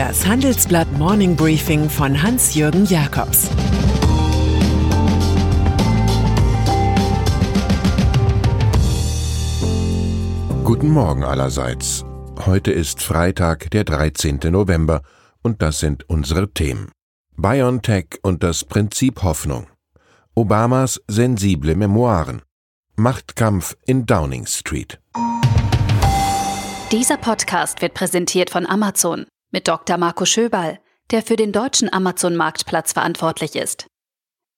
Das Handelsblatt Morning Briefing von Hans-Jürgen Jakobs Guten Morgen allerseits. Heute ist Freitag, der 13. November, und das sind unsere Themen. BioNTech und das Prinzip Hoffnung. Obamas sensible Memoiren. Machtkampf in Downing Street. Dieser Podcast wird präsentiert von Amazon mit Dr. Marco Schöberl, der für den deutschen Amazon-Marktplatz verantwortlich ist.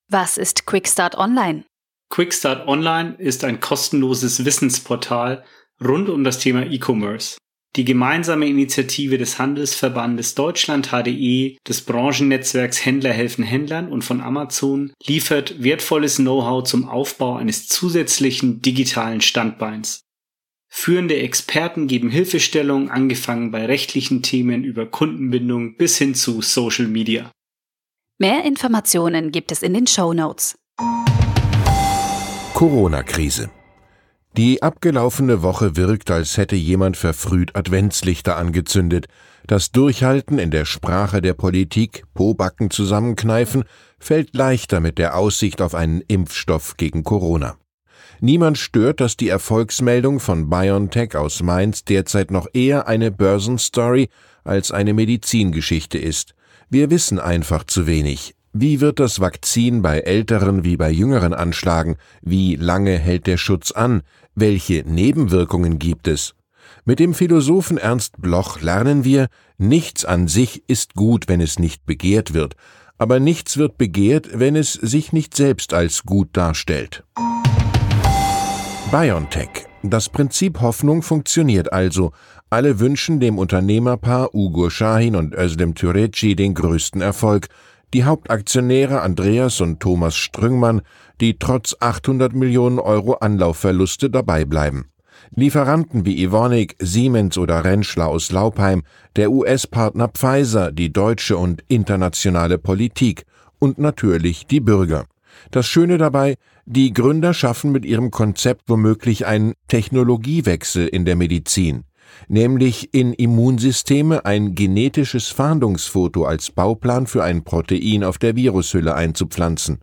Was ist Quickstart Online? Quickstart Online ist ein kostenloses Wissensportal rund um das Thema E-Commerce. Die gemeinsame Initiative des Handelsverbandes Deutschland HDE, des Branchennetzwerks Händler helfen Händlern und von Amazon liefert wertvolles Know-how zum Aufbau eines zusätzlichen digitalen Standbeins. Führende Experten geben Hilfestellung, angefangen bei rechtlichen Themen über Kundenbindung bis hin zu Social Media. Mehr Informationen gibt es in den Show Notes. Corona-Krise. Die abgelaufene Woche wirkt, als hätte jemand verfrüht Adventslichter angezündet. Das Durchhalten in der Sprache der Politik, Pobacken zusammenkneifen, fällt leichter mit der Aussicht auf einen Impfstoff gegen Corona. Niemand stört, dass die Erfolgsmeldung von BioNTech aus Mainz derzeit noch eher eine Börsenstory als eine Medizingeschichte ist. Wir wissen einfach zu wenig. Wie wird das Vakzin bei älteren wie bei jüngeren anschlagen? Wie lange hält der Schutz an? Welche Nebenwirkungen gibt es? Mit dem Philosophen Ernst Bloch lernen wir, nichts an sich ist gut, wenn es nicht begehrt wird, aber nichts wird begehrt, wenn es sich nicht selbst als gut darstellt. BioNTech. Das Prinzip Hoffnung funktioniert also. Alle wünschen dem Unternehmerpaar Ugo Shahin und Özlem Türeci den größten Erfolg. Die Hauptaktionäre Andreas und Thomas Strüngmann, die trotz 800 Millionen Euro Anlaufverluste dabei bleiben. Lieferanten wie Evonik, Siemens oder Rentschler aus Laupheim, der US-Partner Pfizer, die deutsche und internationale Politik und natürlich die Bürger. Das Schöne dabei, die Gründer schaffen mit ihrem Konzept womöglich einen Technologiewechsel in der Medizin, nämlich in Immunsysteme ein genetisches Fahndungsfoto als Bauplan für ein Protein auf der Virushülle einzupflanzen.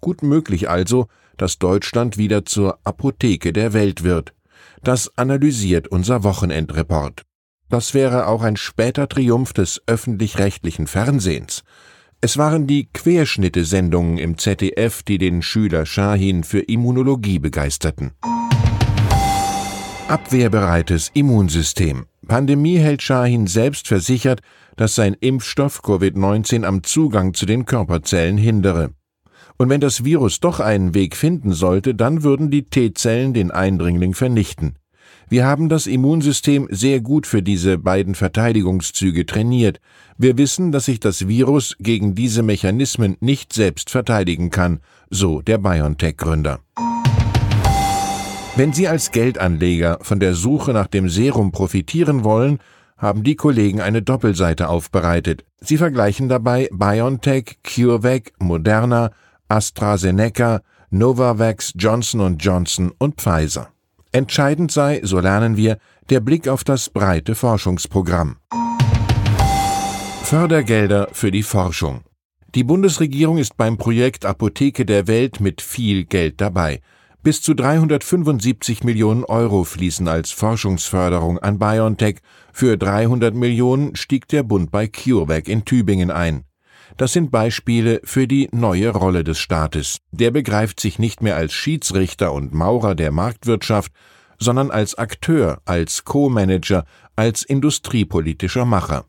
Gut möglich also, dass Deutschland wieder zur Apotheke der Welt wird. Das analysiert unser Wochenendreport. Das wäre auch ein später Triumph des öffentlich-rechtlichen Fernsehens. Es waren die Querschnitte-Sendungen im ZDF, die den Schüler Shahin für Immunologie begeisterten. Abwehrbereites Immunsystem. Pandemie hält Shahin selbst versichert, dass sein Impfstoff Covid-19 am Zugang zu den Körperzellen hindere. Und wenn das Virus doch einen Weg finden sollte, dann würden die T-Zellen den Eindringling vernichten. Wir haben das Immunsystem sehr gut für diese beiden Verteidigungszüge trainiert. Wir wissen, dass sich das Virus gegen diese Mechanismen nicht selbst verteidigen kann, so der BioNTech-Gründer. Wenn Sie als Geldanleger von der Suche nach dem Serum profitieren wollen, haben die Kollegen eine Doppelseite aufbereitet. Sie vergleichen dabei BioNTech, CureVac, Moderna, AstraZeneca, Novavax, Johnson Johnson und Pfizer. Entscheidend sei, so lernen wir, der Blick auf das breite Forschungsprogramm. Fördergelder für die Forschung. Die Bundesregierung ist beim Projekt Apotheke der Welt mit viel Geld dabei. Bis zu 375 Millionen Euro fließen als Forschungsförderung an BioNTech. Für 300 Millionen stieg der Bund bei CureVac in Tübingen ein. Das sind Beispiele für die neue Rolle des Staates. Der begreift sich nicht mehr als Schiedsrichter und Maurer der Marktwirtschaft, sondern als Akteur, als Co-Manager, als industriepolitischer Macher.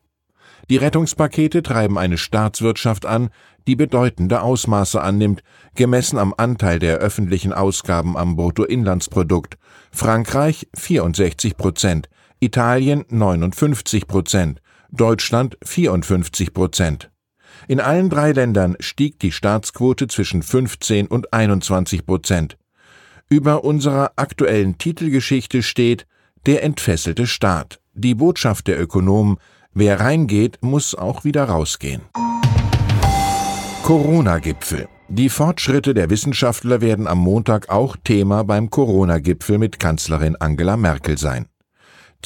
Die Rettungspakete treiben eine Staatswirtschaft an, die bedeutende Ausmaße annimmt, gemessen am Anteil der öffentlichen Ausgaben am Bruttoinlandsprodukt. Frankreich 64 Prozent, Italien 59 Prozent, Deutschland 54 Prozent. In allen drei Ländern stieg die Staatsquote zwischen 15 und 21 Prozent. Über unserer aktuellen Titelgeschichte steht Der entfesselte Staat. Die Botschaft der Ökonomen, wer reingeht, muss auch wieder rausgehen. Corona-Gipfel. Die Fortschritte der Wissenschaftler werden am Montag auch Thema beim Corona-Gipfel mit Kanzlerin Angela Merkel sein.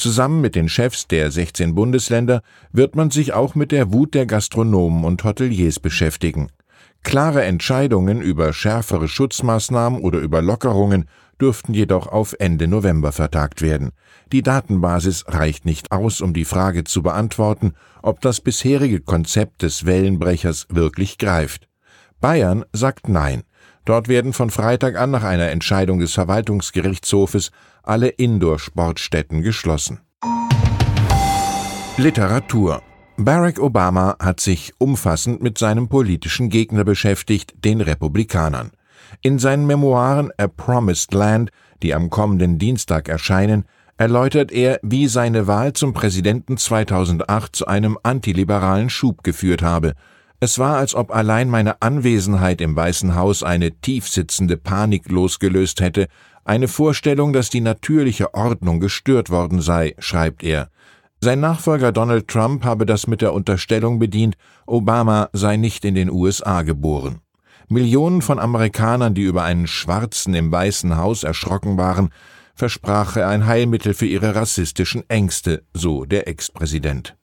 Zusammen mit den Chefs der 16 Bundesländer wird man sich auch mit der Wut der Gastronomen und Hoteliers beschäftigen. Klare Entscheidungen über schärfere Schutzmaßnahmen oder über Lockerungen dürften jedoch auf Ende November vertagt werden. Die Datenbasis reicht nicht aus, um die Frage zu beantworten, ob das bisherige Konzept des Wellenbrechers wirklich greift. Bayern sagt Nein. Dort werden von Freitag an nach einer Entscheidung des Verwaltungsgerichtshofes alle Indoor-Sportstätten geschlossen. Literatur Barack Obama hat sich umfassend mit seinem politischen Gegner beschäftigt, den Republikanern. In seinen Memoiren A Promised Land, die am kommenden Dienstag erscheinen, erläutert er, wie seine Wahl zum Präsidenten 2008 zu einem antiliberalen Schub geführt habe. Es war, als ob allein meine Anwesenheit im Weißen Haus eine tiefsitzende Panik losgelöst hätte, eine Vorstellung, dass die natürliche Ordnung gestört worden sei, schreibt er. Sein Nachfolger Donald Trump habe das mit der Unterstellung bedient, Obama sei nicht in den USA geboren. Millionen von Amerikanern, die über einen Schwarzen im Weißen Haus erschrocken waren, versprach er ein Heilmittel für ihre rassistischen Ängste, so der Ex-Präsident.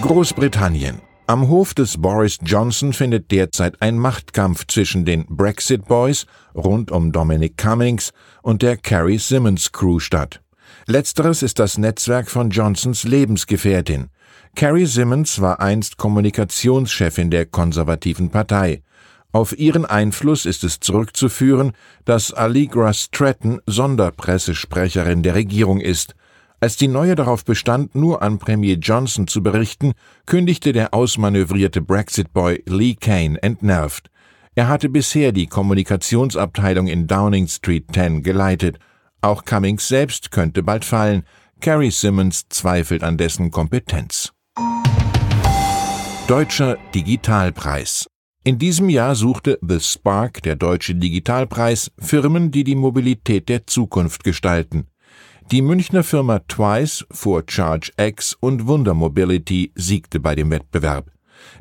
Großbritannien. Am Hof des Boris Johnson findet derzeit ein Machtkampf zwischen den Brexit Boys rund um Dominic Cummings und der Carrie Simmons Crew statt. Letzteres ist das Netzwerk von Johnsons Lebensgefährtin. Carrie Simmons war einst Kommunikationschefin der konservativen Partei. Auf ihren Einfluss ist es zurückzuführen, dass Allegra Stratton Sonderpressesprecherin der Regierung ist. Als die neue darauf bestand, nur an Premier Johnson zu berichten, kündigte der ausmanövrierte Brexit-Boy Lee Kane entnervt. Er hatte bisher die Kommunikationsabteilung in Downing Street 10 geleitet. Auch Cummings selbst könnte bald fallen. Carrie Simmons zweifelt an dessen Kompetenz. Deutscher Digitalpreis in diesem Jahr suchte The Spark, der Deutsche Digitalpreis, Firmen, die die Mobilität der Zukunft gestalten. Die Münchner Firma Twice vor ChargeX und Wunder Mobility siegte bei dem Wettbewerb.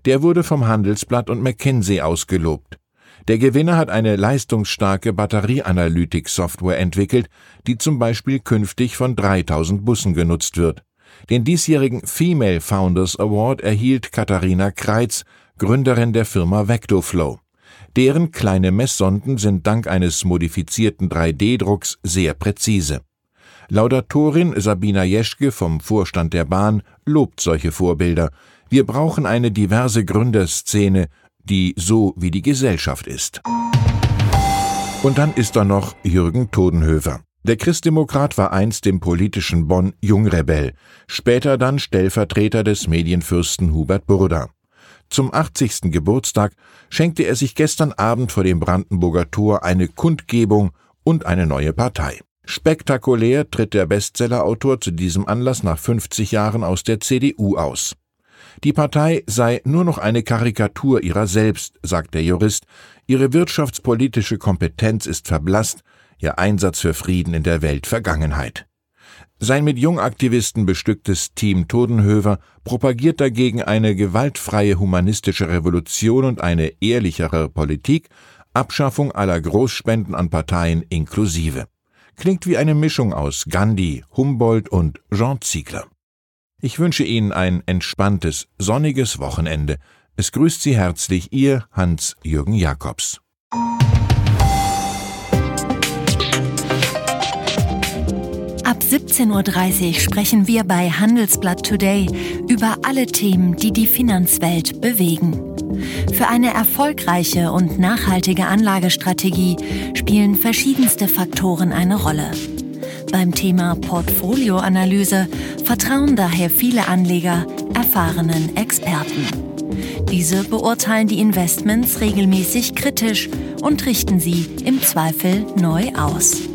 Der wurde vom Handelsblatt und McKinsey ausgelobt. Der Gewinner hat eine leistungsstarke Batterieanalytik-Software entwickelt, die zum Beispiel künftig von 3000 Bussen genutzt wird. Den diesjährigen Female Founders Award erhielt Katharina Kreitz, Gründerin der Firma Vectoflow. Deren kleine Messsonden sind dank eines modifizierten 3D-Drucks sehr präzise. Laudatorin Sabina Jeschke vom Vorstand der Bahn lobt solche Vorbilder. Wir brauchen eine diverse Gründerszene, die so wie die Gesellschaft ist. Und dann ist da noch Jürgen Todenhöfer. Der Christdemokrat war einst im politischen Bonn Jungrebell, später dann Stellvertreter des Medienfürsten Hubert Burda. Zum 80. Geburtstag schenkte er sich gestern Abend vor dem Brandenburger Tor eine Kundgebung und eine neue Partei. Spektakulär tritt der Bestsellerautor zu diesem Anlass nach 50 Jahren aus der CDU aus. Die Partei sei nur noch eine Karikatur ihrer selbst, sagt der Jurist, ihre wirtschaftspolitische Kompetenz ist verblasst, ihr Einsatz für Frieden in der Welt Vergangenheit. Sein mit Jungaktivisten bestücktes Team Todenhöver propagiert dagegen eine gewaltfreie humanistische Revolution und eine ehrlichere Politik, Abschaffung aller Großspenden an Parteien inklusive. Klingt wie eine Mischung aus Gandhi, Humboldt und Jean Ziegler. Ich wünsche Ihnen ein entspanntes, sonniges Wochenende. Es grüßt Sie herzlich Ihr Hans-Jürgen Jakobs. 17.30 Uhr sprechen wir bei Handelsblatt Today über alle Themen, die die Finanzwelt bewegen. Für eine erfolgreiche und nachhaltige Anlagestrategie spielen verschiedenste Faktoren eine Rolle. Beim Thema Portfolioanalyse vertrauen daher viele Anleger erfahrenen Experten. Diese beurteilen die Investments regelmäßig kritisch und richten sie im Zweifel neu aus.